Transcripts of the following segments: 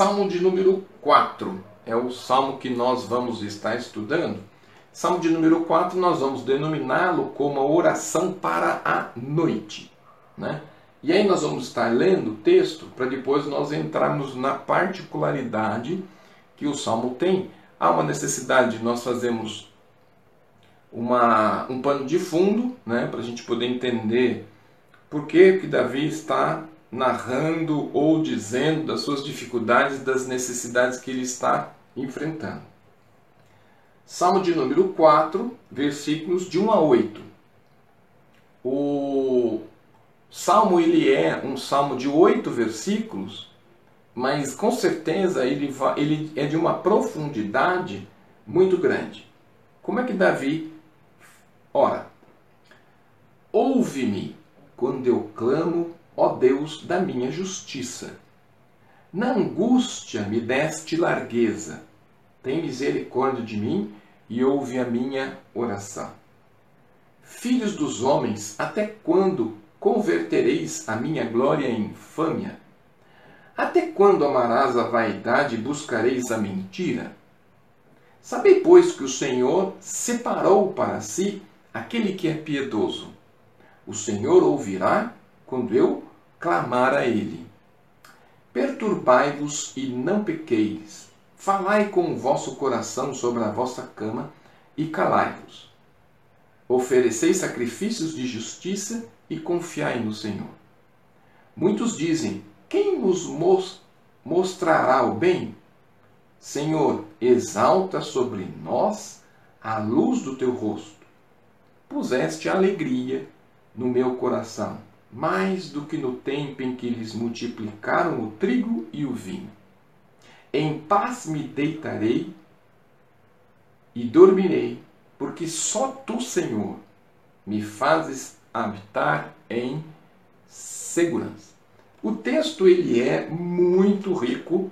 Salmo de número 4 é o salmo que nós vamos estar estudando. Salmo de número 4 nós vamos denominá-lo como a oração para a noite. Né? E aí nós vamos estar lendo o texto para depois nós entrarmos na particularidade que o salmo tem. Há uma necessidade de nós fazermos uma, um pano de fundo né, para a gente poder entender por que, que Davi está narrando ou dizendo das suas dificuldades, das necessidades que ele está enfrentando. Salmo de número 4, versículos de 1 a 8. O salmo ele é um salmo de oito versículos, mas com certeza ele, ele é de uma profundidade muito grande. Como é que Davi ora? Ouve-me quando eu clamo ó Deus da minha justiça. Na angústia me deste largueza. Tem misericórdia de mim e ouve a minha oração. Filhos dos homens, até quando convertereis a minha glória em infâmia? Até quando amarás a vaidade e buscareis a mentira? Sabei, pois, que o Senhor separou para si aquele que é piedoso. O Senhor ouvirá quando eu clamar a Ele. Perturbai-vos e não pequeis. Falai com o vosso coração sobre a vossa cama e calai-vos. Ofereceis sacrifícios de justiça e confiai no Senhor. Muitos dizem: Quem nos mostrará o bem? Senhor, exalta sobre nós a luz do teu rosto. Puseste alegria no meu coração mais do que no tempo em que eles multiplicaram o trigo e o vinho. Em paz me deitarei e dormirei, porque só tu, Senhor, me fazes habitar em segurança. O texto ele é muito rico,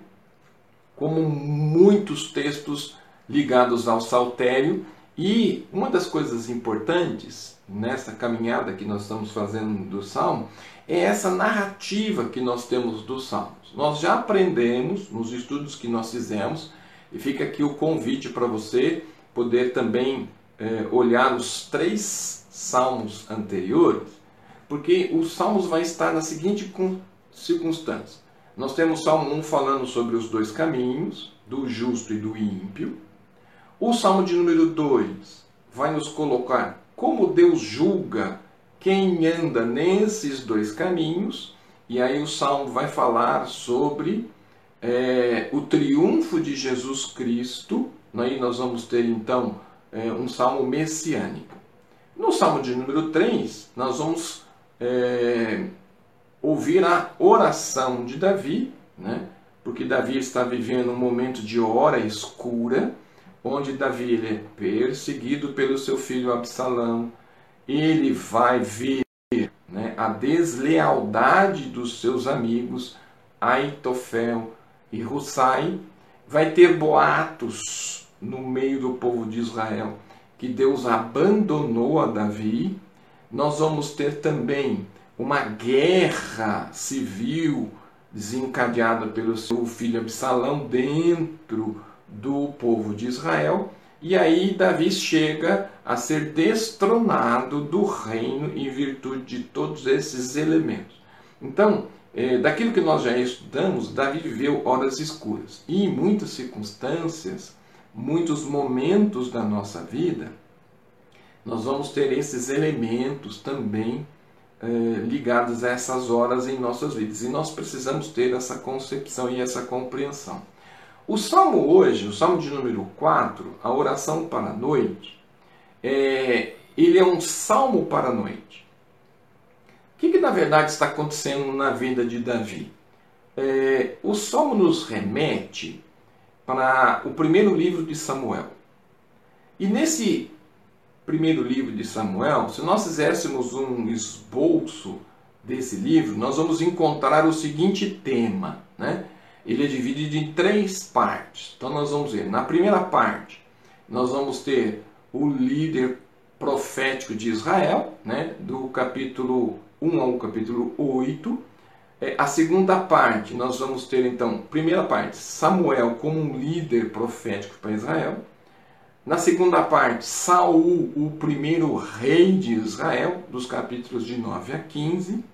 como muitos textos ligados ao saltério, e uma das coisas importantes nessa caminhada que nós estamos fazendo do Salmo é essa narrativa que nós temos dos Salmos. Nós já aprendemos nos estudos que nós fizemos, e fica aqui o convite para você poder também é, olhar os três Salmos anteriores, porque os Salmos vai estar na seguinte circunstância. Nós temos Salmo 1 falando sobre os dois caminhos, do justo e do ímpio. O Salmo de número 2 vai nos colocar como Deus julga quem anda nesses dois caminhos, e aí o Salmo vai falar sobre é, o triunfo de Jesus Cristo, aí nós vamos ter então é, um salmo messiânico. No salmo de número 3, nós vamos é, ouvir a oração de Davi, né? porque Davi está vivendo um momento de hora escura, onde Davi é perseguido pelo seu filho Absalão, ele vai ver né, a deslealdade dos seus amigos Aitofel e Hussai, vai ter boatos no meio do povo de Israel que Deus abandonou a Davi. Nós vamos ter também uma guerra civil desencadeada pelo seu filho Absalão dentro do povo de Israel. E aí Davi chega a ser destronado do reino em virtude de todos esses elementos. Então, é, daquilo que nós já estudamos, Davi viveu horas escuras. E em muitas circunstâncias, muitos momentos da nossa vida, nós vamos ter esses elementos também é, ligados a essas horas em nossas vidas. E nós precisamos ter essa concepção e essa compreensão. O salmo hoje, o salmo de número 4, a oração para a noite, é, ele é um salmo para a noite. O que, que na verdade está acontecendo na vida de Davi? É, o salmo nos remete para o primeiro livro de Samuel. E nesse primeiro livro de Samuel, se nós fizéssemos um esboço desse livro, nós vamos encontrar o seguinte tema, né? Ele é dividido em três partes. Então nós vamos ver, na primeira parte, nós vamos ter o líder profético de Israel, né, do capítulo 1 ao capítulo 8. é, a segunda parte, nós vamos ter então, primeira parte, Samuel como um líder profético para Israel. Na segunda parte, Saul, o primeiro rei de Israel, dos capítulos de 9 a 15.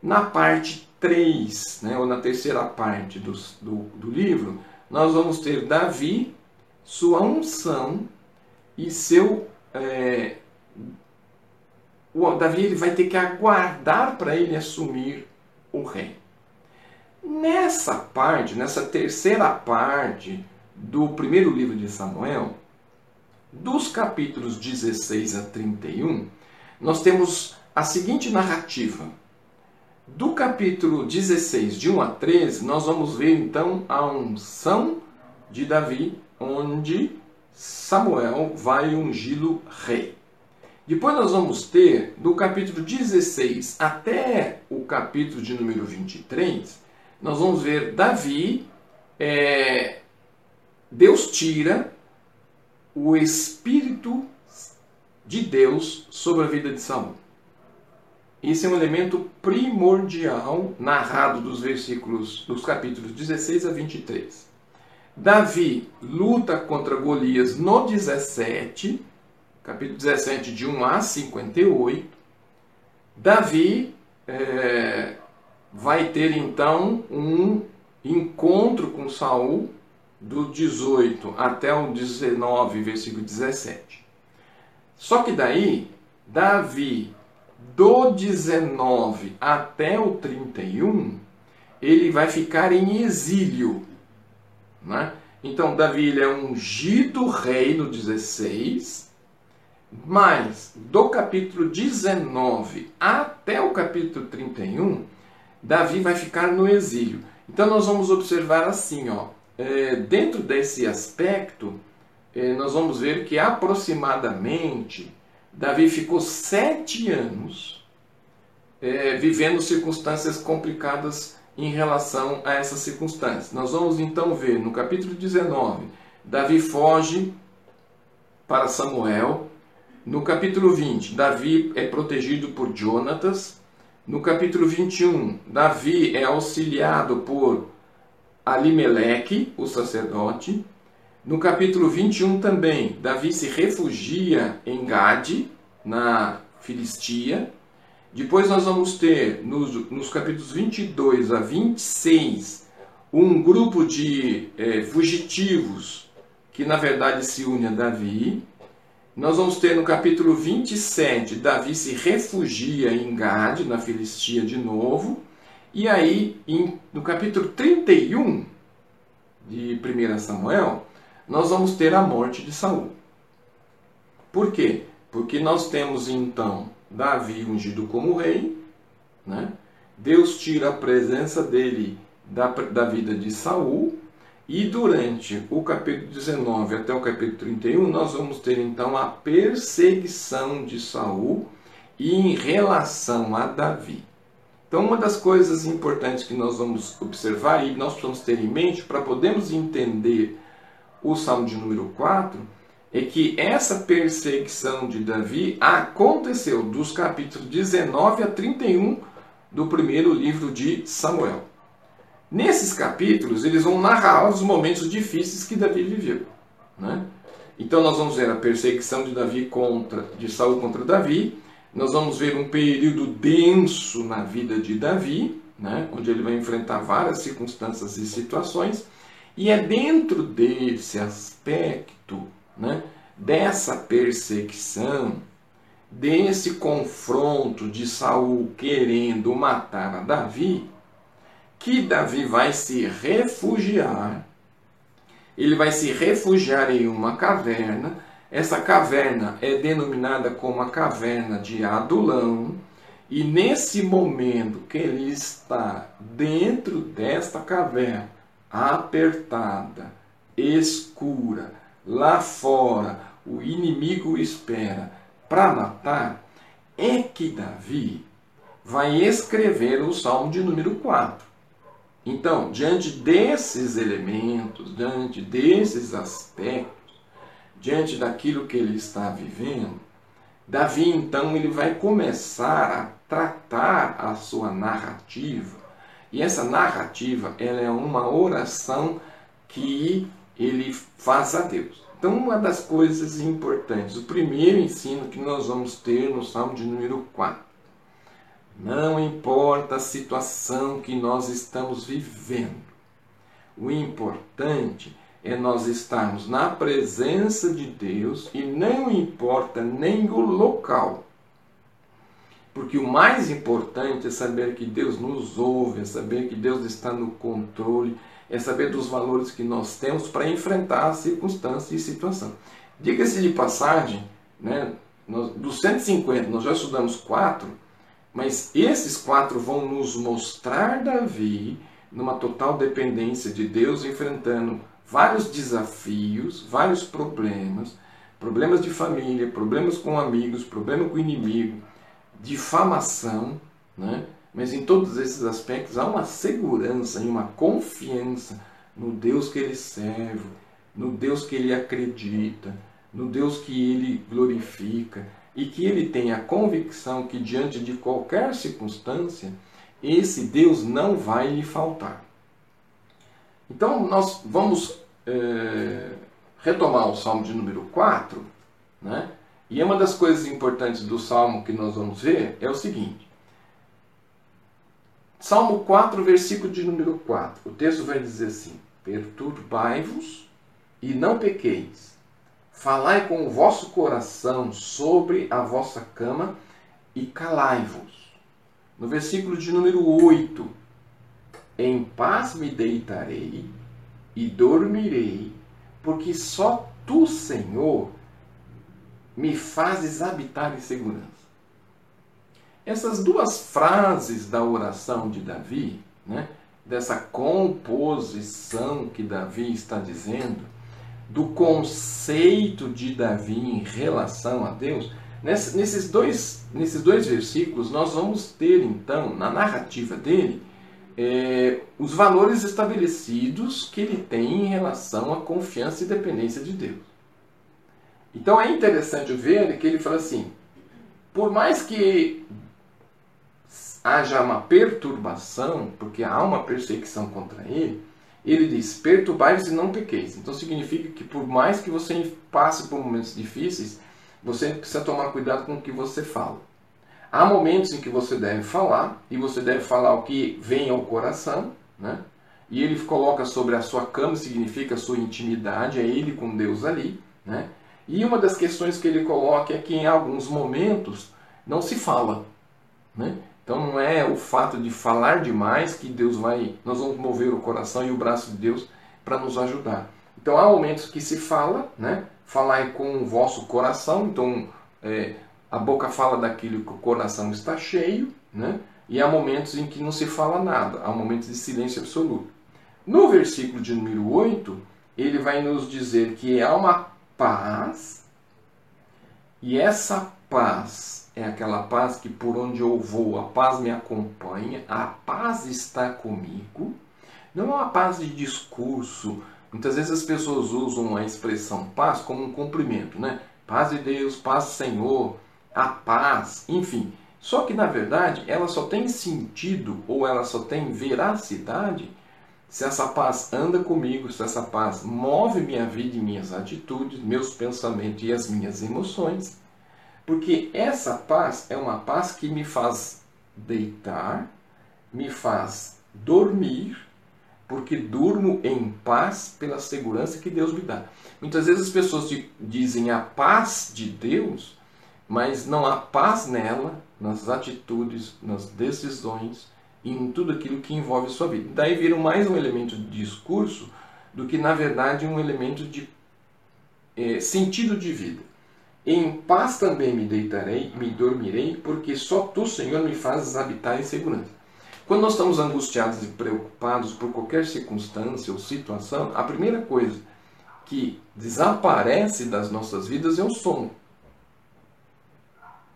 Na parte 3, né, ou na terceira parte do, do, do livro, nós vamos ter Davi, sua unção e seu. É, o Davi ele vai ter que aguardar para ele assumir o rei. Nessa parte, nessa terceira parte do primeiro livro de Samuel, dos capítulos 16 a 31, nós temos a seguinte narrativa. Do capítulo 16, de 1 a 13, nós vamos ver então a unção de Davi, onde Samuel vai ungí-lo rei. Depois nós vamos ter, do capítulo 16 até o capítulo de número 23, nós vamos ver Davi, é, Deus tira o Espírito de Deus sobre a vida de Saul. Esse é um elemento primordial narrado dos versículos dos capítulos 16 a 23. Davi luta contra Golias no 17 capítulo 17, de 1 a 58, Davi é, vai ter então um encontro com Saul do 18 até o 19, versículo 17. Só que daí, Davi, do 19 até o 31, ele vai ficar em exílio. Né? Então, Davi ele é ungido rei no 16, mas do capítulo 19 até o capítulo 31, Davi vai ficar no exílio. Então nós vamos observar assim, ó, é, dentro desse aspecto, é, nós vamos ver que aproximadamente Davi ficou sete anos é, vivendo circunstâncias complicadas em relação a essas circunstâncias. Nós vamos então ver no capítulo 19, Davi foge para Samuel, no capítulo 20, Davi é protegido por Jonatas. No capítulo 21, Davi é auxiliado por Alimeleque, o sacerdote. No capítulo 21 também, Davi se refugia em Gade, na Filistia. Depois nós vamos ter, nos, nos capítulos 22 a 26, um grupo de é, fugitivos que na verdade se une a Davi. Nós vamos ter no capítulo 27, Davi se refugia em Gade, na Filistia de novo. E aí, em, no capítulo 31 de 1 Samuel, nós vamos ter a morte de Saul. Por quê? Porque nós temos então Davi ungido como rei, né? Deus tira a presença dele da, da vida de Saul e durante o capítulo 19 até o capítulo 31, nós vamos ter então a perseguição de Saul em relação a Davi. Então, uma das coisas importantes que nós vamos observar e nós precisamos ter em mente para podermos entender o Salmo de número 4 é que essa perseguição de Davi aconteceu dos capítulos 19 a 31 do primeiro livro de Samuel. Nesses capítulos, eles vão narrar os momentos difíceis que Davi viveu. Né? Então nós vamos ver a perseguição de Davi contra, de Saul contra Davi. Nós vamos ver um período denso na vida de Davi, né? onde ele vai enfrentar várias circunstâncias e situações. E é dentro desse aspecto, né? dessa perseguição, desse confronto de Saul querendo matar a Davi, que Davi vai se refugiar. Ele vai se refugiar em uma caverna. Essa caverna é denominada como a caverna de Adulão. E nesse momento que ele está dentro desta caverna, apertada, escura, lá fora, o inimigo espera para matar, é que Davi vai escrever o Salmo de número 4. Então, diante desses elementos, diante desses aspectos, diante daquilo que ele está vivendo, Davi então ele vai começar a tratar a sua narrativa E essa narrativa, ela é uma oração que ele faz a Deus. Então, uma das coisas importantes, o primeiro ensino que nós vamos ter no Salmo de número 4. Não importa a situação que nós estamos vivendo, o importante é nós estarmos na presença de Deus e não importa nem o local. Porque o mais importante é saber que Deus nos ouve, é saber que Deus está no controle, é saber dos valores que nós temos para enfrentar a circunstância e situação. Diga-se de passagem, né, nós, dos 150, nós já estudamos quatro, mas esses quatro vão nos mostrar Davi numa total dependência de Deus, enfrentando vários desafios, vários problemas, problemas de família, problemas com amigos, problema com inimigo, difamação, né? mas em todos esses aspectos há uma segurança e uma confiança no Deus que ele serve, no Deus que ele acredita, no Deus que ele glorifica e que ele tem a convicção que diante de qualquer circunstância, esse Deus não vai lhe faltar. Então nós vamos é, retomar o Salmo de número 4, né? E uma das coisas importantes do Salmo que nós vamos ver é o seguinte. Salmo 4, versículo de número 4. O texto vai dizer assim: Perturbai-vos e não pequeis. Falai com o vosso coração sobre a vossa cama e calai-vos. No versículo de número 8. Em paz me deitarei e dormirei, porque só tu, Senhor, me fazes habitar em segurança. Essas duas frases da oração de Davi, né, dessa composição que Davi está dizendo, do conceito de Davi em relação a Deus, nesses dois, nesses dois versículos nós vamos ter então, na narrativa dele, é, os valores estabelecidos que ele tem em relação à confiança e dependência de Deus. Então é interessante ver que ele fala assim: por mais que haja uma perturbação, porque há uma perseguição contra ele, ele diz: perturbai-vos e não pequeis. Então significa que por mais que você passe por momentos difíceis, você precisa tomar cuidado com o que você fala. Há momentos em que você deve falar, e você deve falar o que vem ao coração, né? E ele coloca sobre a sua cama, significa a sua intimidade, é ele com Deus ali, né? E uma das questões que ele coloca é que em alguns momentos não se fala, né? Então não é o fato de falar demais que Deus vai, nós vamos mover o coração e o braço de Deus para nos ajudar. Então há momentos que se fala, né? Falar com o vosso coração, então é, a boca fala daquilo que o coração está cheio, né? E há momentos em que não se fala nada, há momentos de silêncio absoluto. No versículo de número 8, ele vai nos dizer que há uma paz, e essa paz é aquela paz que por onde eu vou, a paz me acompanha, a paz está comigo. Não é uma paz de discurso. Muitas vezes as pessoas usam a expressão paz como um cumprimento, né? Paz de Deus, paz Senhor, a paz, enfim. Só que na verdade ela só tem sentido ou ela só tem veracidade se essa paz anda comigo, se essa paz move minha vida e minhas atitudes, meus pensamentos e as minhas emoções. Porque essa paz é uma paz que me faz deitar, me faz dormir, porque durmo em paz pela segurança que Deus me dá. Muitas vezes as pessoas dizem a paz de Deus mas não há paz nela, nas atitudes, nas decisões em tudo aquilo que envolve sua vida. Daí vira mais um elemento de discurso do que, na verdade, um elemento de é, sentido de vida. Em paz também me deitarei, me dormirei, porque só tu, Senhor, me fazes habitar em segurança. Quando nós estamos angustiados e preocupados por qualquer circunstância ou situação, a primeira coisa que desaparece das nossas vidas é o sono.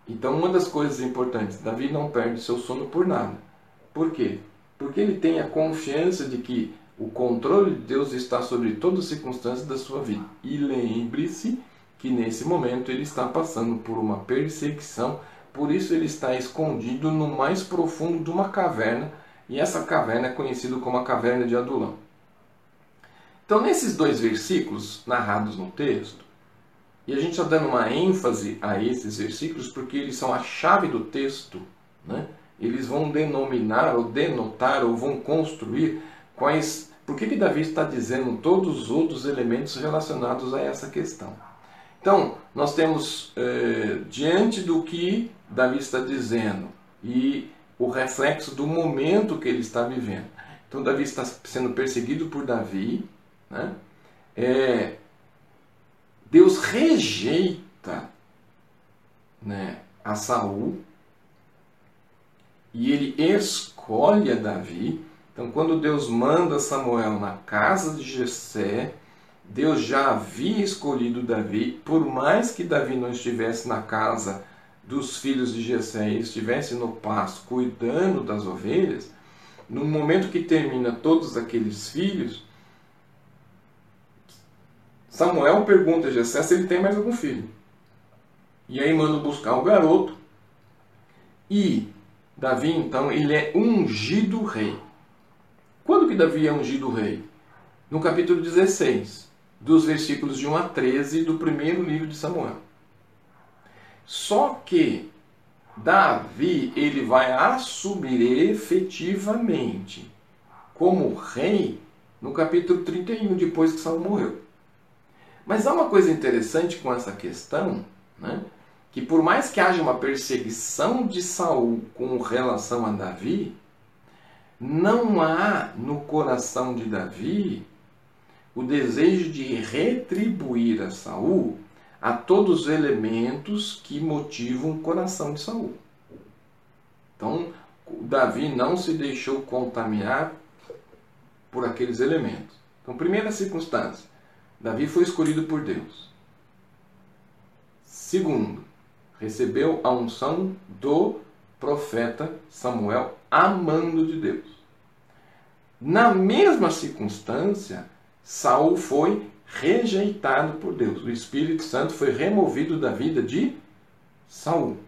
Então, uma das coisas importantes, Davi não perde seu sono por nada. Por quê? Porque ele tem a confiança de que o controle de Deus está sobre todas as circunstâncias da sua vida. E lembre-se que nesse momento ele está passando por uma perseguição, por isso ele está escondido no mais profundo de uma caverna, e essa caverna é conhecida como a caverna de Adulão. Então, nesses dois versículos narrados no texto, e a gente está dando uma ênfase a esses versículos porque eles são a chave do texto, né? Eles vão denominar ou denotar ou vão construir quais. Por que, que Davi está dizendo todos os outros elementos relacionados a essa questão? Então, nós temos eh, diante do que Davi está dizendo e o reflexo do momento que ele está vivendo. Então, Davi está sendo perseguido por Davi. Né? É, Deus rejeita né, a Saul e ele escolhe a Davi. Então, quando Deus manda Samuel na casa de Jessé, Deus já havia escolhido Davi, por mais que Davi não estivesse na casa dos filhos de Jessé e estivesse no pasto cuidando das ovelhas, no momento que termina todos aqueles filhos, Samuel pergunta a Jessé se ele tem mais algum filho. E aí manda buscar o garoto. E Davi, então, ele é ungido rei. Quando que Davi é ungido rei? No capítulo 16, dos versículos de 1 a 13 do primeiro livro de Samuel. Só que Davi, ele vai assumir efetivamente como rei no capítulo 31, depois que Saul morreu. Mas há uma coisa interessante com essa questão, né? Que por mais que haja uma perseguição de Saul com relação a Davi, não há no coração de Davi o desejo de retribuir a Saul a todos os elementos que motivam o coração de Saul. Então, Davi não se deixou contaminar por aqueles elementos. Então, primeira circunstância, Davi foi escolhido por Deus. Segundo, recebeu a unção do profeta Samuel, amando de Deus. Na mesma circunstância, Saul foi rejeitado por Deus. O Espírito Santo foi removido da vida de Saul.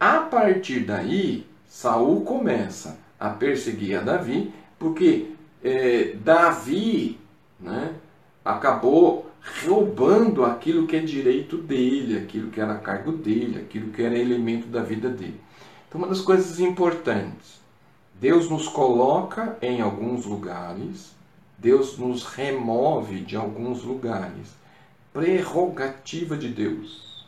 A partir daí, Saul começa a perseguir a Davi, porque é, Davi né, acabou roubando aquilo que é direito dele, aquilo que era cargo dele, aquilo que era elemento da vida dele. Então, uma das coisas importantes, Deus nos coloca em alguns lugares, Deus nos remove de alguns lugares. Prerrogativa de Deus.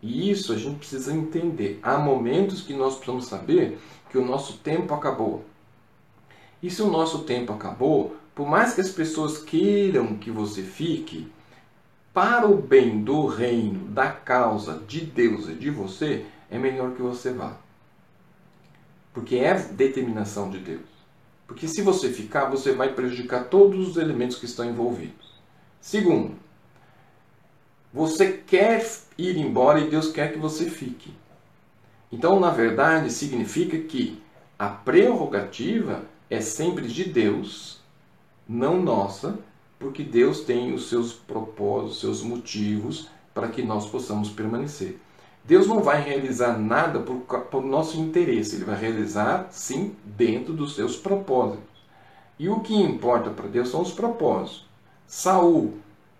E isso a gente precisa entender. Há momentos que nós precisamos saber que o nosso tempo acabou. E se o nosso tempo acabou, por mais que as pessoas queiram que você fique, para o bem do reino, da causa de Deus e de você, é melhor que você vá. Porque é determinação de Deus. Porque se você ficar, você vai prejudicar todos os elementos que estão envolvidos. Segundo, você quer ir embora e Deus quer que você fique. Então, na verdade, significa que a prerrogativa é sempre de Deus não nossa, porque Deus tem os seus propósitos, seus motivos para que nós possamos permanecer. Deus não vai realizar nada por, por nosso interesse, ele vai realizar sim dentro dos seus propósitos. E o que importa para Deus são os propósitos. Saul,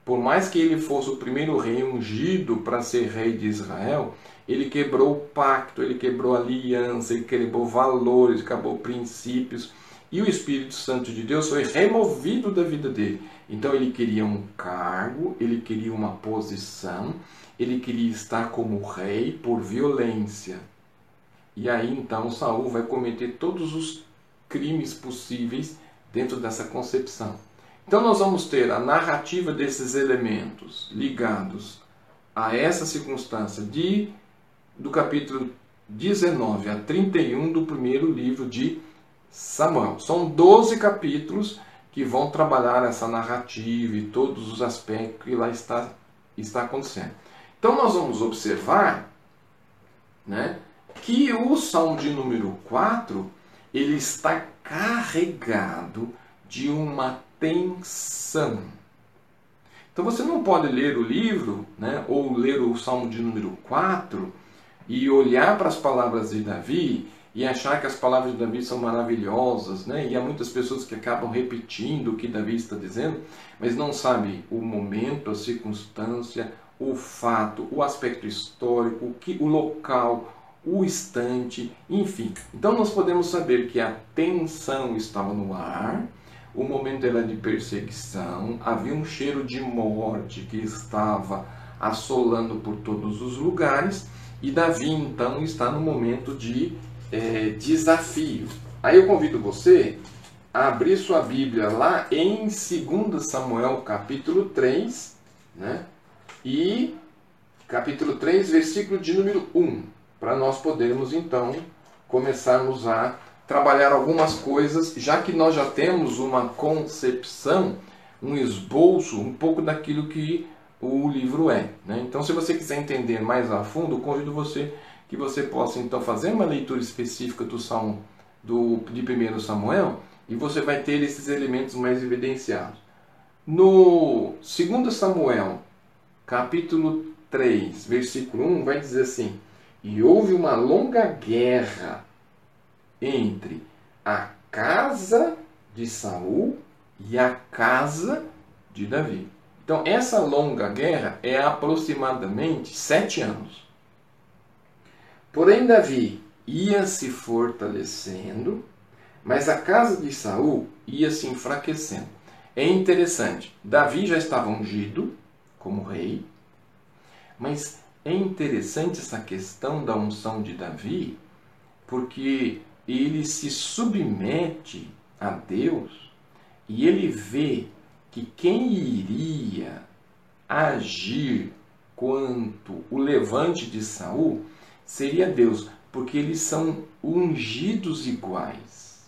por mais que ele fosse o primeiro rei ungido para ser rei de Israel, ele quebrou o pacto, ele quebrou aliança, ele quebrou valores, quebrou princípios e o Espírito Santo de Deus foi removido da vida dele. Então ele queria um cargo, ele queria uma posição, ele queria estar como rei por violência. E aí então Saul vai cometer todos os crimes possíveis dentro dessa concepção. Então nós vamos ter a narrativa desses elementos ligados a essa circunstância de do capítulo 19 a 31 do primeiro livro de Samuel. São 12 capítulos que vão trabalhar essa narrativa e todos os aspectos que lá está, está acontecendo. Então nós vamos observar né, que o Salmo de número 4 ele está carregado de uma tensão. Então você não pode ler o livro, né, ou ler o Salmo de número 4 e olhar para as palavras de Davi e achar que as palavras de Davi são maravilhosas, né? E há muitas pessoas que acabam repetindo o que Davi está dizendo, mas não sabem o momento, a circunstância, o fato, o aspecto histórico, o, que, o local, o instante, enfim. Então nós podemos saber que a tensão estava no ar, o momento era de perseguição, havia um cheiro de morte que estava assolando por todos os lugares, e Davi então está no momento de é, desafio. Aí eu convido você a abrir sua Bíblia lá em 2 Samuel capítulo 3, né? E capítulo 3, versículo de número 1, para nós podermos então começarmos a trabalhar algumas coisas, já que nós já temos uma concepção, um esboço, um pouco daquilo que o livro é. Né? Então, se você quiser entender mais a fundo, convido você que você possa então fazer uma leitura específica do Salmo do, de 1 Samuel e você vai ter esses elementos mais evidenciados. No 2 Samuel, capítulo 3, versículo 1, vai dizer assim: E houve uma longa guerra entre a casa de Saul e a casa de Davi. Então, essa longa guerra é aproximadamente sete anos. Porém, Davi ia se fortalecendo, mas a casa de Saul ia se enfraquecendo. É interessante, Davi já estava ungido como rei, mas é interessante essa questão da unção de Davi, porque ele se submete a Deus e ele vê que quem iria agir quanto o levante de Saul seria Deus, porque eles são ungidos iguais.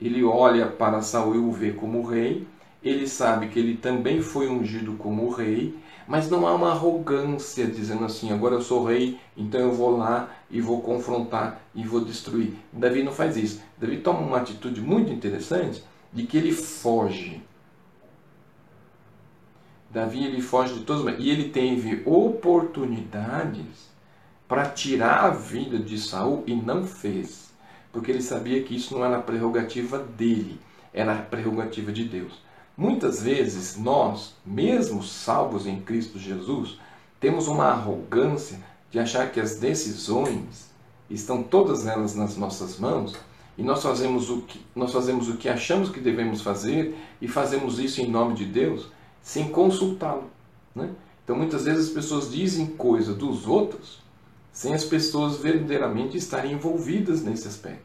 Ele olha para Saul e o vê como rei, ele sabe que ele também foi ungido como rei, mas não há uma arrogância dizendo assim: agora eu sou rei, então eu vou lá e vou confrontar e vou destruir. Davi não faz isso. Davi toma uma atitude muito interessante de que ele foge. Davi ele foge de todos e ele teve oportunidades para tirar a vida de Saul e não fez, porque ele sabia que isso não era prerrogativa dele, era prerrogativa de Deus. Muitas vezes nós, mesmo salvos em Cristo Jesus, temos uma arrogância de achar que as decisões estão todas elas nas nossas mãos e nós fazemos o que nós fazemos o que achamos que devemos fazer e fazemos isso em nome de Deus sem consultá-lo, né? Então muitas vezes as pessoas dizem coisa dos outros sem as pessoas verdadeiramente estarem envolvidas nesse aspecto.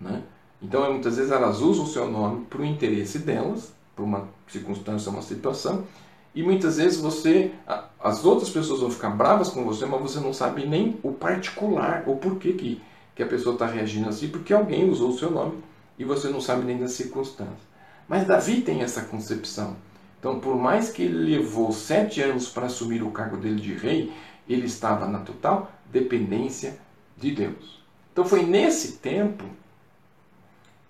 Né? Então, muitas vezes elas usam o seu nome para o interesse delas, para uma circunstância, uma situação, e muitas vezes você, as outras pessoas vão ficar bravas com você, mas você não sabe nem o particular, o porquê que, que a pessoa está reagindo assim, porque alguém usou o seu nome e você não sabe nem das circunstâncias. Mas Davi tem essa concepção. Então, por mais que ele levou sete anos para assumir o cargo dele de rei, ele estava na total dependência de Deus. Então foi nesse tempo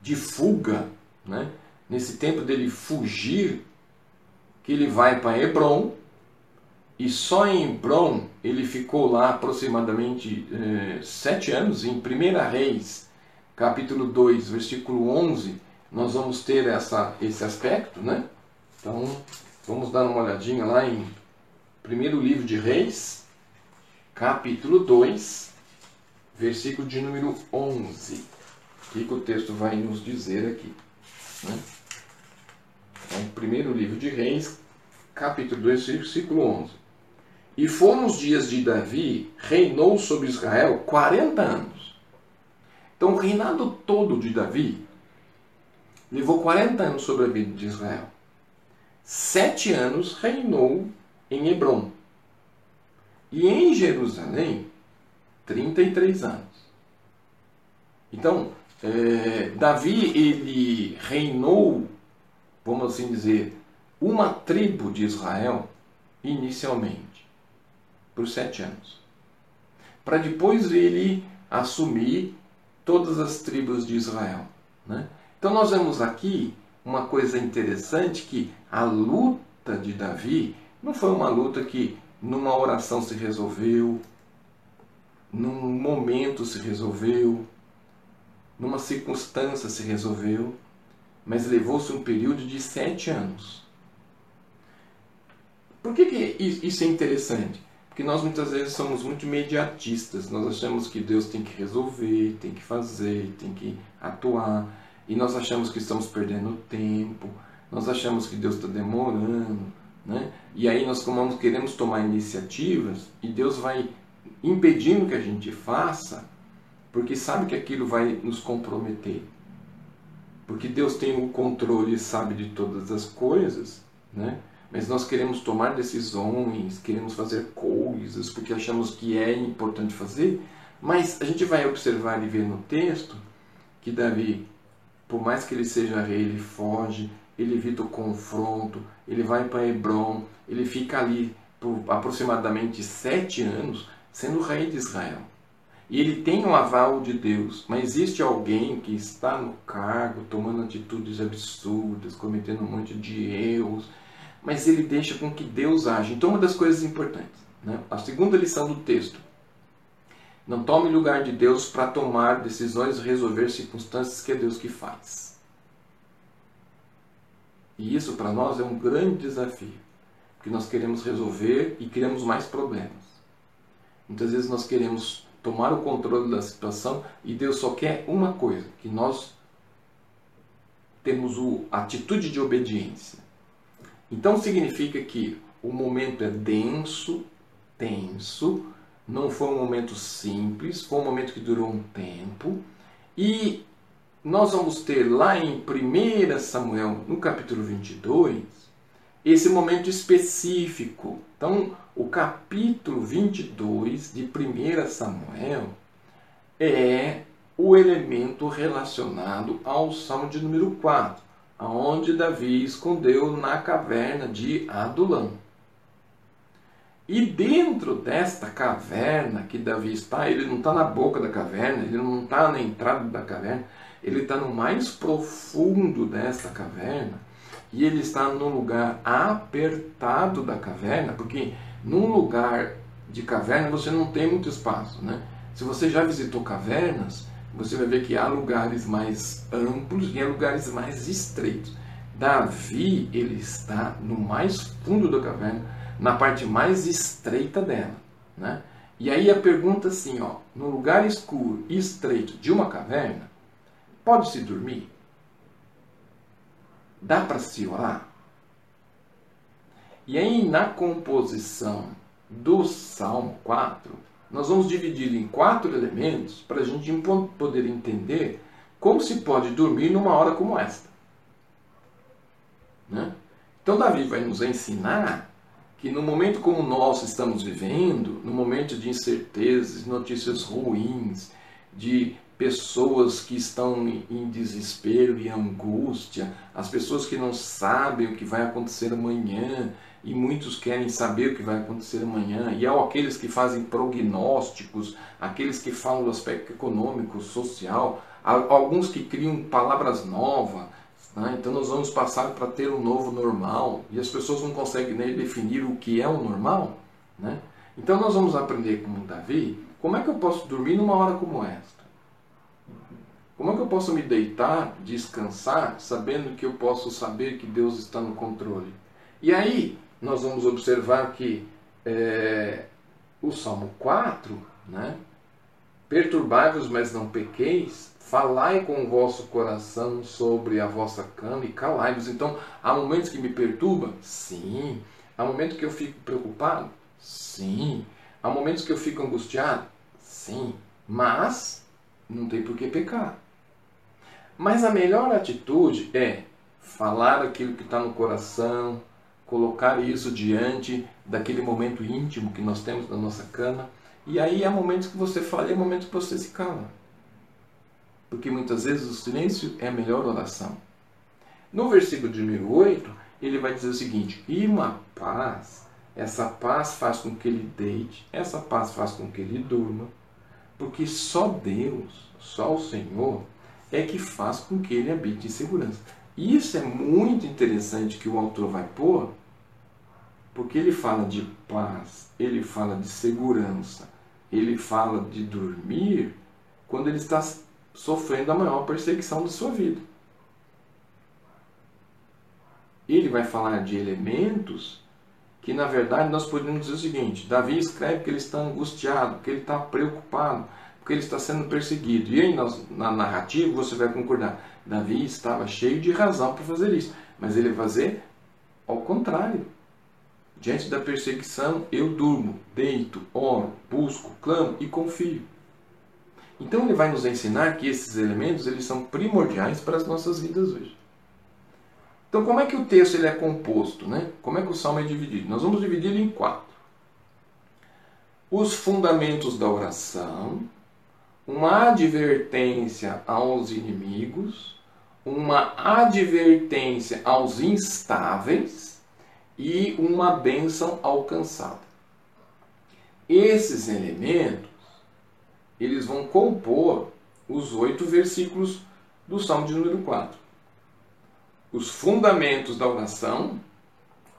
de fuga, né? nesse tempo dele fugir, que ele vai para Hebron, e só em Hebron ele ficou lá aproximadamente eh, sete anos, em 1 Reis, capítulo 2, versículo 11, nós vamos ter essa, esse aspecto, né? Então, vamos dar uma olhadinha lá em primeiro livro de Reis, capítulo 2, versículo de número 11. O que, que o texto vai nos dizer aqui? Né? Então, primeiro livro de Reis, capítulo 2, versículo 11. E foram os dias de Davi, reinou sobre Israel 40 anos. Então, o reinado todo de Davi levou 40 anos sobre a vida de Israel. Sete anos reinou em Hebron. E em Jerusalém, 33 anos. Então, é, Davi ele reinou, vamos assim dizer, uma tribo de Israel inicialmente, por sete anos. Para depois ele assumir todas as tribos de Israel. Né? Então nós vemos aqui uma coisa interessante que a luta de Davi não foi uma luta que numa oração se resolveu, num momento se resolveu, numa circunstância se resolveu, mas levou-se um período de sete anos. Por que, que isso é interessante? Porque nós muitas vezes somos muito imediatistas, nós achamos que Deus tem que resolver, tem que fazer, tem que atuar, e nós achamos que estamos perdendo tempo, nós achamos que Deus está demorando, né? e aí nós como queremos tomar iniciativas e Deus vai impedindo que a gente faça, porque sabe que aquilo vai nos comprometer. Porque Deus tem o controle e sabe de todas as coisas, né? mas nós queremos tomar decisões, queremos fazer coisas porque achamos que é importante fazer, mas a gente vai observar e ver no texto que Davi, por mais que ele seja rei, ele foge, ele evita o confronto, ele vai para Hebron, ele fica ali por aproximadamente sete anos sendo rei de Israel. E ele tem o aval de Deus, mas existe alguém que está no cargo, tomando atitudes absurdas, cometendo um monte de erros, mas ele deixa com que Deus age. Então, uma das coisas importantes, né? a segunda lição do texto, não tome lugar de Deus para tomar decisões e resolver circunstâncias que é Deus que faz. E isso para nós é um grande desafio, porque nós queremos resolver e criamos mais problemas. Muitas vezes nós queremos tomar o controle da situação e Deus só quer uma coisa, que nós temos a atitude de obediência. Então significa que o momento é denso, tenso, não foi um momento simples, foi um momento que durou um tempo. E nós vamos ter lá em 1 Samuel, no capítulo 22, esse momento específico. Então, o capítulo 22 de 1 Samuel é o elemento relacionado ao Salmo de número 4 aonde Davi escondeu na caverna de Adulão. E dentro desta caverna que Davi está, ele não está na boca da caverna, ele não está na entrada da caverna, ele está no mais profundo desta caverna e ele está num lugar apertado da caverna, porque num lugar de caverna você não tem muito espaço, né? Se você já visitou cavernas, você vai ver que há lugares mais amplos e há lugares mais estreitos. Davi, ele está no mais fundo da caverna, na parte mais estreita dela, né? E aí a pergunta assim, ó, no lugar escuro e estreito de uma caverna, pode-se dormir? Dá para se orar? E aí na composição do Salmo 4, nós vamos dividir em quatro elementos para a gente poder entender como se pode dormir numa hora como esta. Né? Então, Davi vai nos ensinar que no momento como nós estamos vivendo, no momento de incertezas, notícias ruins, de pessoas que estão em desespero e angústia, as pessoas que não sabem o que vai acontecer amanhã, e muitos querem saber o que vai acontecer amanhã, e há aqueles que fazem prognósticos, aqueles que falam do aspecto econômico, social, alguns que criam palavras novas. Né? Então nós vamos passar para ter um novo normal, e as pessoas não conseguem nem definir o que é o normal. Né? Então nós vamos aprender como Davi, como é que eu posso dormir numa hora como esta? Como é que eu posso me deitar, descansar, sabendo que eu posso saber que Deus está no controle? E aí, nós vamos observar que é, o Salmo 4, né? Perturbai-vos, mas não pequeis, falai com o vosso coração sobre a vossa cama e calai-vos. Então, há momentos que me perturba? Sim. Há momentos que eu fico preocupado? Sim. Há momentos que eu fico angustiado? Sim. Mas não tem por que pecar. Mas a melhor atitude é falar aquilo que está no coração, colocar isso diante daquele momento íntimo que nós temos na nossa cama. E aí há momentos que você fala e há momentos que você se cala. Porque muitas vezes o silêncio é a melhor oração. No versículo de 1008, ele vai dizer o seguinte: E uma paz, essa paz faz com que ele deite, essa paz faz com que ele durma, porque só Deus, só o Senhor, é que faz com que ele habite em segurança. Isso é muito interessante que o autor vai pôr, porque ele fala de paz, ele fala de segurança, ele fala de dormir quando ele está sofrendo a maior perseguição da sua vida. Ele vai falar de elementos que, na verdade, nós podemos dizer o seguinte: Davi escreve que ele está angustiado, que ele está preocupado, porque ele está sendo perseguido. E aí, na narrativa, você vai concordar: Davi estava cheio de razão para fazer isso, mas ele vai fazer ao contrário. Diante da perseguição, eu durmo, deito, oro, busco, clamo e confio. Então ele vai nos ensinar que esses elementos eles são primordiais para as nossas vidas hoje. Então como é que o texto ele é composto? Né? Como é que o salmo é dividido? Nós vamos dividir em quatro. Os fundamentos da oração, uma advertência aos inimigos, uma advertência aos instáveis e uma bênção alcançada. Esses elementos eles vão compor os oito versículos do Salmo de número 4. Os fundamentos da oração,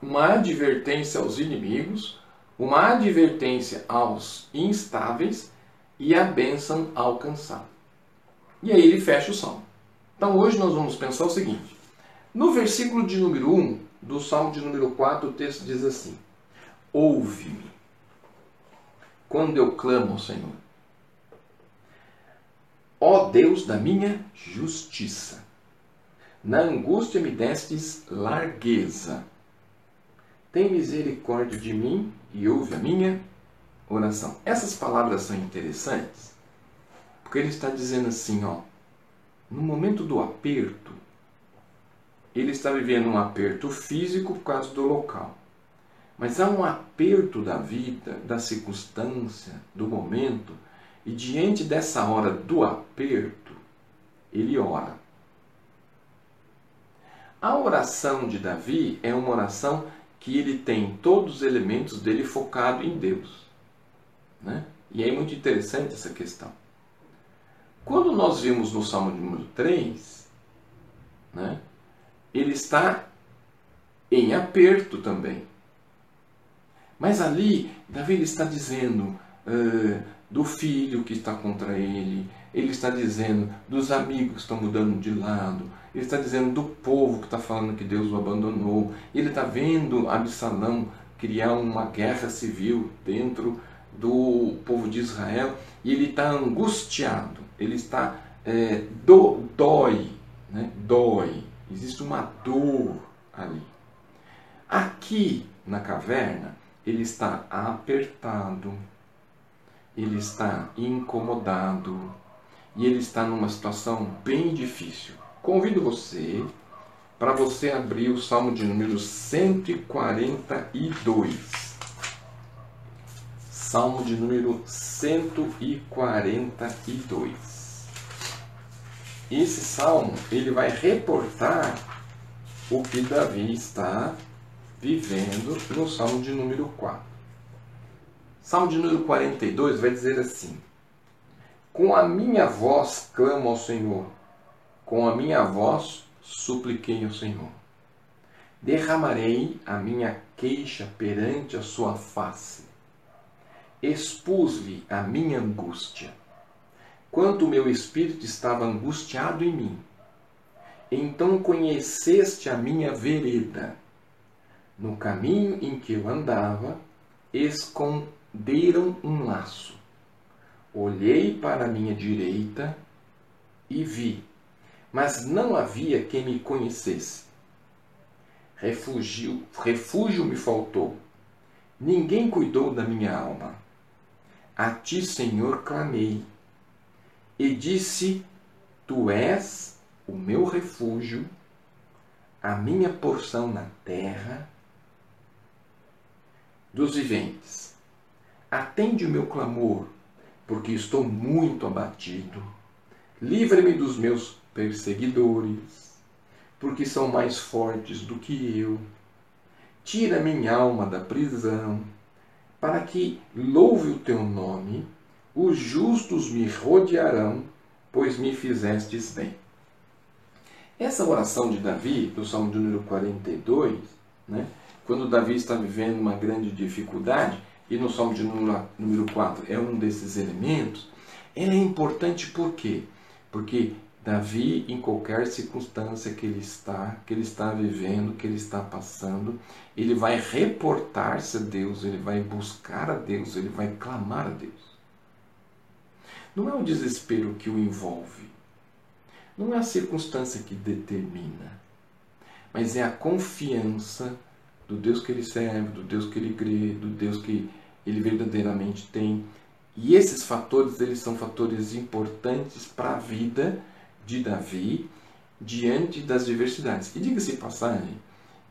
uma advertência aos inimigos, uma advertência aos instáveis e a bênção alcançada. E aí ele fecha o salmo. Então hoje nós vamos pensar o seguinte: no versículo de número 1 do salmo de número 4, o texto diz assim: Ouve-me quando eu clamo ao Senhor. Ó Deus da minha justiça, na angústia me destes largueza. Tem misericórdia de mim e ouve a minha oração. Essas palavras são interessantes, porque ele está dizendo assim, ó, no momento do aperto, ele está vivendo um aperto físico por causa do local. Mas há um aperto da vida, da circunstância, do momento, e diante dessa hora do aperto, ele ora. A oração de Davi é uma oração que ele tem todos os elementos dele focado em Deus. Né? E é muito interessante essa questão. Quando nós vimos no Salmo número 3, né, ele está em aperto também. Mas ali, Davi está dizendo uh, do filho que está contra ele, ele está dizendo dos amigos que estão mudando de lado, ele está dizendo do povo que está falando que Deus o abandonou, ele está vendo Absalão criar uma guerra civil dentro do povo de Israel e ele está angustiado, ele está é, do, dói, né? dói, existe uma dor ali. Aqui na caverna ele está apertado, ele está incomodado e ele está numa situação bem difícil. Convido você para você abrir o Salmo de número 142. Salmo de número 142. Esse salmo ele vai reportar o que Davi está vivendo no salmo de número 4. Salmo de número 42 vai dizer assim: Com a minha voz clamo ao Senhor, com a minha voz supliquei ao Senhor. Derramarei a minha queixa perante a sua face expus-lhe a minha angústia, quanto meu espírito estava angustiado em mim. Então conheceste a minha vereda. No caminho em que eu andava, esconderam um laço. Olhei para a minha direita e vi, mas não havia quem me conhecesse. Refúgio, refúgio me faltou. Ninguém cuidou da minha alma. A ti, Senhor, clamei, e disse: Tu és o meu refúgio, a minha porção na terra dos viventes. Atende o meu clamor, porque estou muito abatido. Livra-me dos meus perseguidores, porque são mais fortes do que eu. Tira minha alma da prisão para que louve o teu nome, os justos me rodearão, pois me fizestes bem. Essa oração de Davi, do Salmo de número 42, né, quando Davi está vivendo uma grande dificuldade, e no Salmo de número, número 4 é um desses elementos, ela é importante por quê? Porque Davi, em qualquer circunstância que ele está, que ele está vivendo, que ele está passando, ele vai reportar-se a Deus, ele vai buscar a Deus, ele vai clamar a Deus. Não é o desespero que o envolve, não é a circunstância que determina, mas é a confiança do Deus que ele serve, do Deus que ele crê, do Deus que ele verdadeiramente tem. E esses fatores, eles são fatores importantes para a vida de Davi diante das diversidades. E diga-se passagem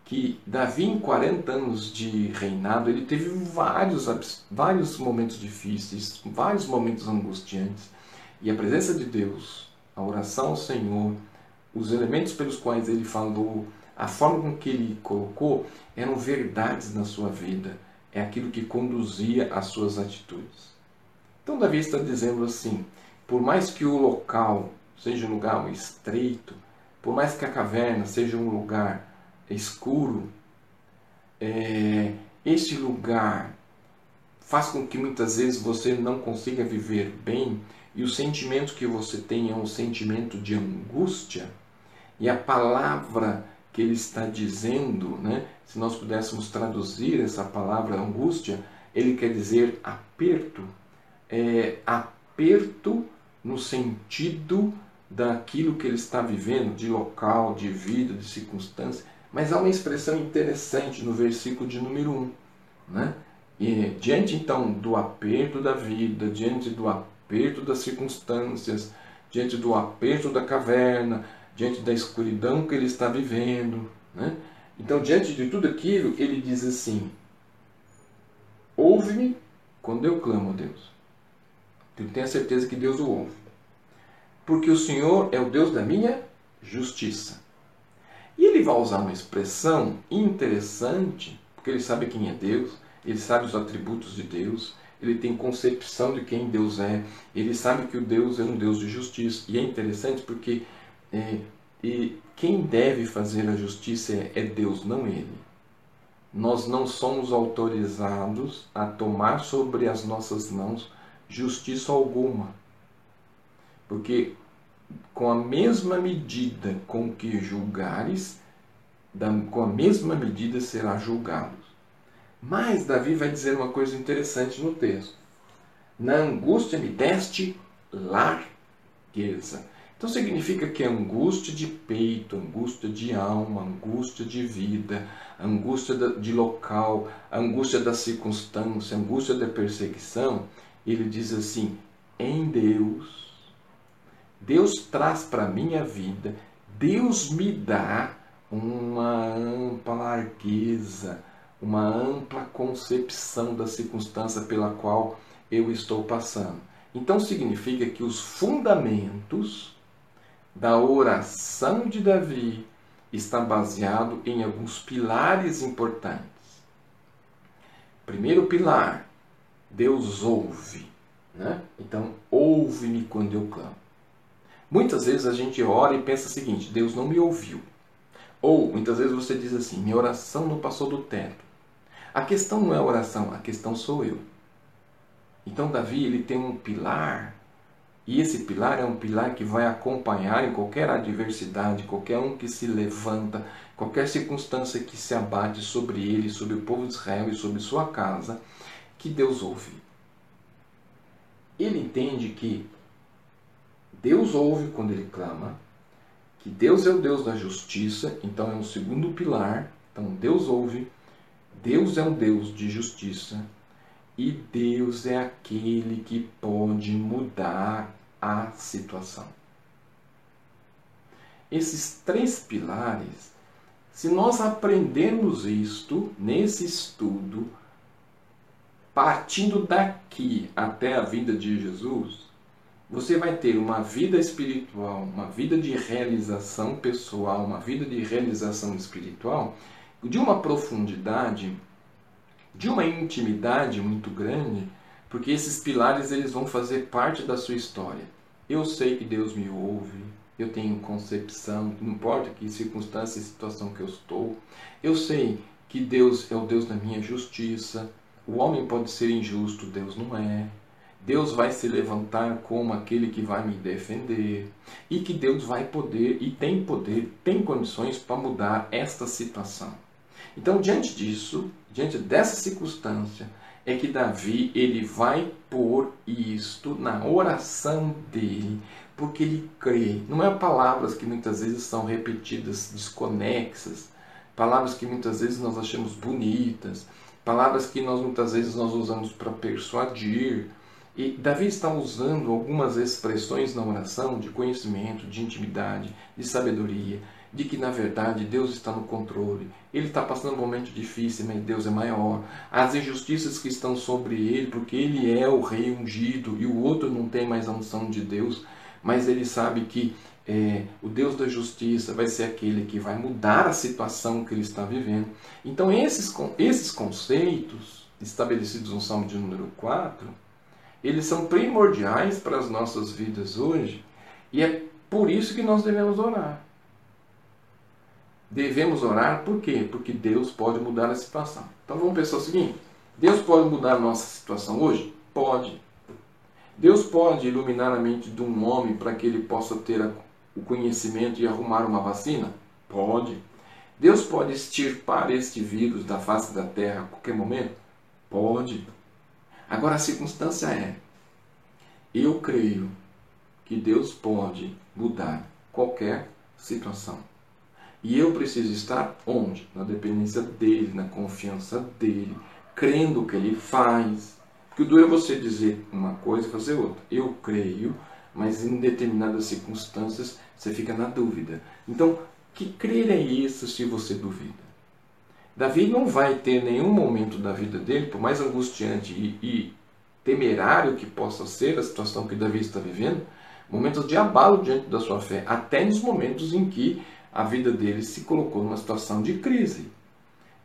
que Davi, em 40 anos de reinado, ele teve vários, vários momentos difíceis, vários momentos angustiantes. E a presença de Deus, a oração ao Senhor, os elementos pelos quais ele falou, a forma com que ele colocou, eram verdades na sua vida. É aquilo que conduzia as suas atitudes. Então Davi está dizendo assim, por mais que o local seja um lugar estreito, por mais que a caverna seja um lugar escuro, é, este lugar faz com que muitas vezes você não consiga viver bem e o sentimento que você tem é um sentimento de angústia. E a palavra que ele está dizendo, né, se nós pudéssemos traduzir essa palavra angústia, ele quer dizer aperto. É, aperto no sentido daquilo que ele está vivendo, de local, de vida, de circunstância. Mas há uma expressão interessante no versículo de número 1. Né? E, diante então do aperto da vida, diante do aperto das circunstâncias, diante do aperto da caverna, diante da escuridão que ele está vivendo. Né? Então, diante de tudo aquilo, ele diz assim: Ouve-me quando eu clamo a Deus. Ele tem a certeza que Deus o ouve porque o Senhor é o Deus da minha justiça. E ele vai usar uma expressão interessante, porque ele sabe quem é Deus, ele sabe os atributos de Deus, ele tem concepção de quem Deus é, ele sabe que o Deus é um Deus de justiça. E é interessante porque é, e quem deve fazer a justiça é, é Deus, não ele. Nós não somos autorizados a tomar sobre as nossas mãos justiça alguma. Porque com a mesma medida com que julgares, com a mesma medida será julgado. Mas Davi vai dizer uma coisa interessante no texto. Na angústia me deste largueza. Então significa que angústia de peito, angústia de alma, angústia de vida, angústia de local, angústia da circunstância, angústia da perseguição, ele diz assim: em Deus Deus traz para a minha vida, Deus me dá uma ampla largueza, uma ampla concepção da circunstância pela qual eu estou passando. Então significa que os fundamentos da oração de Davi estão baseados em alguns pilares importantes. Primeiro pilar, Deus ouve. Né? Então, ouve-me quando eu clamo. Muitas vezes a gente ora e pensa o seguinte: Deus não me ouviu. Ou muitas vezes você diz assim: minha oração não passou do teto. A questão não é a oração, a questão sou eu. Então Davi ele tem um pilar e esse pilar é um pilar que vai acompanhar em qualquer adversidade, qualquer um que se levanta, qualquer circunstância que se abate sobre ele, sobre o povo de Israel e sobre sua casa, que Deus ouve. Ele entende que Deus ouve quando ele clama, que Deus é o Deus da justiça, então é um segundo pilar. Então Deus ouve, Deus é um Deus de justiça e Deus é aquele que pode mudar a situação. Esses três pilares, se nós aprendermos isto nesse estudo, partindo daqui até a vida de Jesus, você vai ter uma vida espiritual, uma vida de realização pessoal, uma vida de realização espiritual de uma profundidade, de uma intimidade muito grande, porque esses pilares eles vão fazer parte da sua história. Eu sei que Deus me ouve, eu tenho concepção, não importa que circunstância e situação que eu estou. Eu sei que Deus é o Deus da minha justiça. o homem pode ser injusto, Deus não é. Deus vai se levantar como aquele que vai me defender. E que Deus vai poder e tem poder, tem condições para mudar esta situação. Então, diante disso, diante dessa circunstância, é que Davi ele vai pôr isto na oração dele, porque ele crê. Não é palavras que muitas vezes são repetidas, desconexas, palavras que muitas vezes nós achamos bonitas, palavras que nós muitas vezes nós usamos para persuadir. E Davi está usando algumas expressões na oração de conhecimento, de intimidade, de sabedoria, de que na verdade Deus está no controle. Ele está passando um momento difícil, mas Deus é maior. As injustiças que estão sobre ele, porque ele é o rei ungido e o outro não tem mais a unção de Deus, mas ele sabe que é, o Deus da justiça vai ser aquele que vai mudar a situação que ele está vivendo. Então, esses, esses conceitos estabelecidos no Salmo de número 4, eles são primordiais para as nossas vidas hoje e é por isso que nós devemos orar. Devemos orar por quê? Porque Deus pode mudar a situação. Então vamos pensar o seguinte: Deus pode mudar a nossa situação hoje? Pode. Deus pode iluminar a mente de um homem para que ele possa ter o conhecimento e arrumar uma vacina? Pode. Deus pode extirpar este vírus da face da terra a qualquer momento? Pode. Agora a circunstância é: eu creio que Deus pode mudar qualquer situação. E eu preciso estar onde? Na dependência dele, na confiança dele, crendo que ele faz. Porque o duro é você dizer uma coisa e fazer outra. Eu creio, mas em determinadas circunstâncias você fica na dúvida. Então, que crer é isso se você duvida? Davi não vai ter nenhum momento da vida dele, por mais angustiante e, e temerário que possa ser a situação que Davi está vivendo, momentos de abalo diante da sua fé, até nos momentos em que a vida dele se colocou numa situação de crise.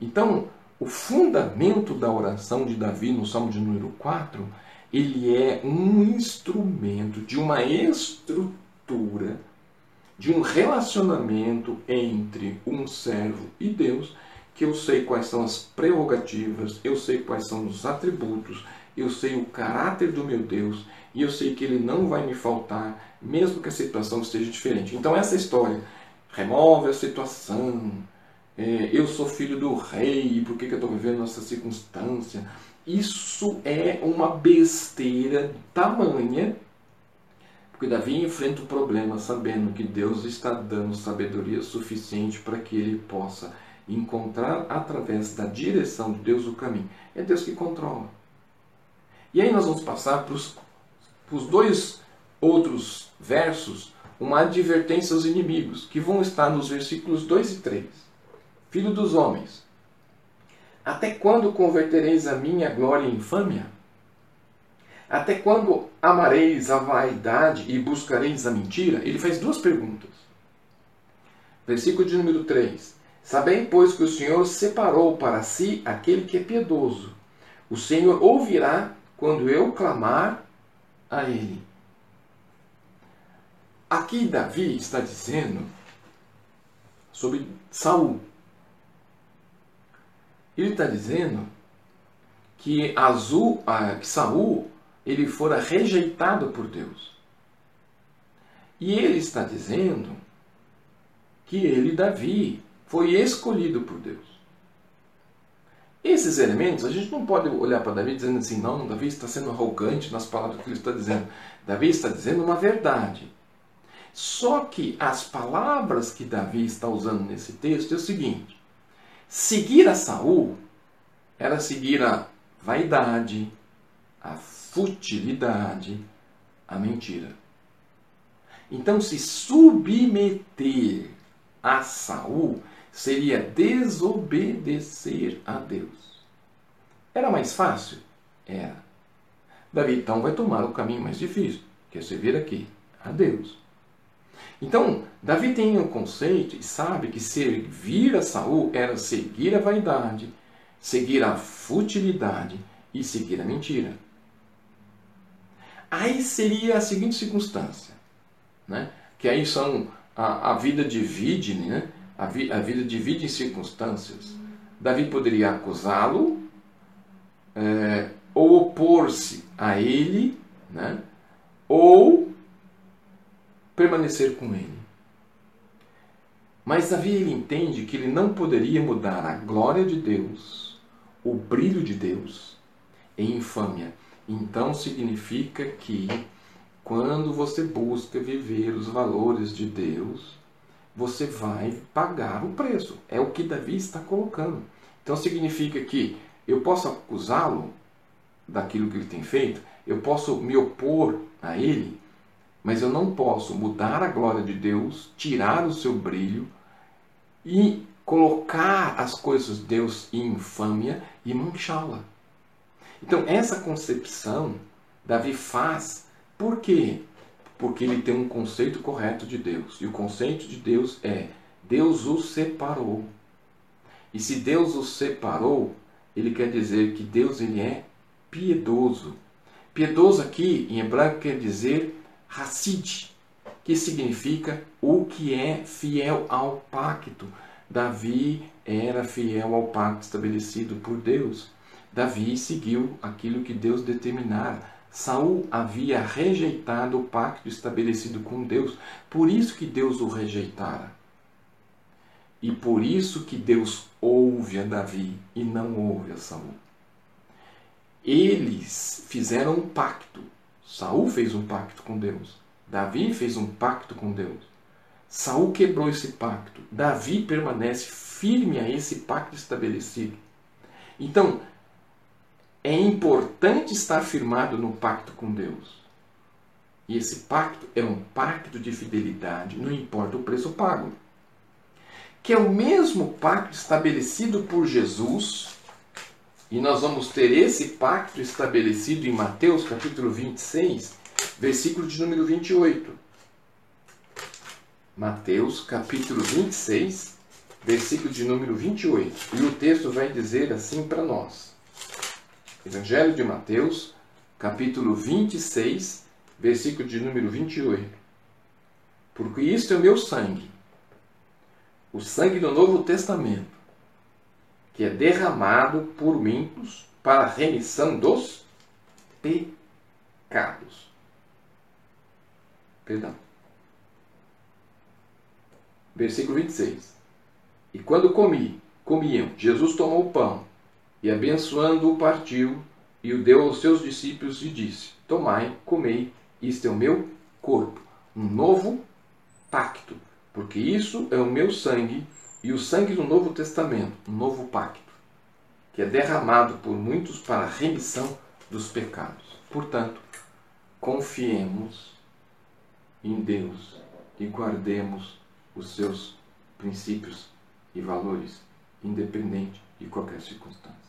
Então, o fundamento da oração de Davi no Salmo de número 4, ele é um instrumento de uma estrutura de um relacionamento entre um servo e Deus, que eu sei quais são as prerrogativas, eu sei quais são os atributos, eu sei o caráter do meu Deus e eu sei que ele não vai me faltar, mesmo que a situação esteja diferente. Então, essa história remove a situação, é, eu sou filho do rei, por que, que eu estou vivendo nessa circunstância? Isso é uma besteira tamanha porque Davi enfrenta o problema sabendo que Deus está dando sabedoria suficiente para que ele possa encontrar através da direção de Deus o caminho. É Deus que controla. E aí nós vamos passar para os dois outros versos, uma advertência aos inimigos, que vão estar nos versículos 2 e 3. Filho dos homens, até quando convertereis a minha glória em infâmia? Até quando amareis a vaidade e buscareis a mentira? Ele faz duas perguntas. Versículo de número 3. Sabei, pois, que o Senhor separou para si aquele que é piedoso. O Senhor ouvirá quando eu clamar a ele. Aqui Davi está dizendo sobre Saul. Ele está dizendo que, Azul, ah, que Saul ele fora rejeitado por Deus. E ele está dizendo que ele, Davi, foi escolhido por Deus. Esses elementos, a gente não pode olhar para Davi dizendo assim, não, Davi está sendo arrogante nas palavras que ele está dizendo. Davi está dizendo uma verdade. Só que as palavras que Davi está usando nesse texto é o seguinte: seguir a Saul era seguir a vaidade, a futilidade, a mentira. Então, se submeter a Saul seria desobedecer a Deus. Era mais fácil? Era. Davi então vai tomar o caminho mais difícil, que é servir aqui a Deus. Então, Davi tem um conceito e sabe que servir a Saul era seguir a vaidade, seguir a futilidade e seguir a mentira. Aí seria a seguinte circunstância, né? que aí são a, a vida divide, né? A, vi, a vida divide em circunstâncias. Davi poderia acusá-lo é, ou opor-se a ele, né? ou permanecer com ele. Mas Davi ele entende que ele não poderia mudar a glória de Deus, o brilho de Deus, em infâmia. Então significa que quando você busca viver os valores de Deus, você vai pagar o preço. É o que Davi está colocando. Então significa que eu posso acusá-lo daquilo que ele tem feito, eu posso me opor a ele, mas eu não posso mudar a glória de Deus, tirar o seu brilho e colocar as coisas de Deus em infâmia e manchá-la. Então, essa concepção Davi faz por quê? Porque ele tem um conceito correto de Deus. E o conceito de Deus é: Deus o separou. E se Deus o separou, ele quer dizer que Deus ele é piedoso. Piedoso aqui em hebraico quer dizer Hassid, que significa o que é fiel ao pacto. Davi era fiel ao pacto estabelecido por Deus. Davi seguiu aquilo que Deus determinara. Saul havia rejeitado o pacto estabelecido com Deus, por isso que Deus o rejeitara. E por isso que Deus ouve a Davi e não ouve a Saul. Eles fizeram um pacto. Saul fez um pacto com Deus. Davi fez um pacto com Deus. Saul quebrou esse pacto. Davi permanece firme a esse pacto estabelecido. Então, é importante estar firmado no pacto com Deus. E esse pacto é um pacto de fidelidade, não importa o preço pago. Que é o mesmo pacto estabelecido por Jesus, e nós vamos ter esse pacto estabelecido em Mateus capítulo 26, versículo de número 28. Mateus capítulo 26, versículo de número 28. E o texto vai dizer assim para nós. Evangelho de Mateus, capítulo 26, versículo de número 28. Porque isto é o meu sangue, o sangue do Novo Testamento, que é derramado por muitos para a remissão dos pecados. Perdão. Versículo 26. E quando comi, comiam, Jesus tomou o pão e abençoando-o partiu e o deu aos seus discípulos e disse: Tomai, comei, isto é o meu corpo, um novo pacto, porque isso é o meu sangue e o sangue do Novo Testamento, um novo pacto, que é derramado por muitos para a remissão dos pecados. Portanto, confiemos em Deus e guardemos os seus princípios e valores, independente de qualquer circunstância.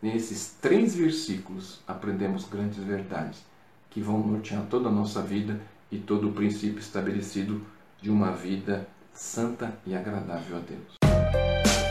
Nesses três versículos aprendemos grandes verdades que vão nortear toda a nossa vida e todo o princípio estabelecido de uma vida santa e agradável a Deus.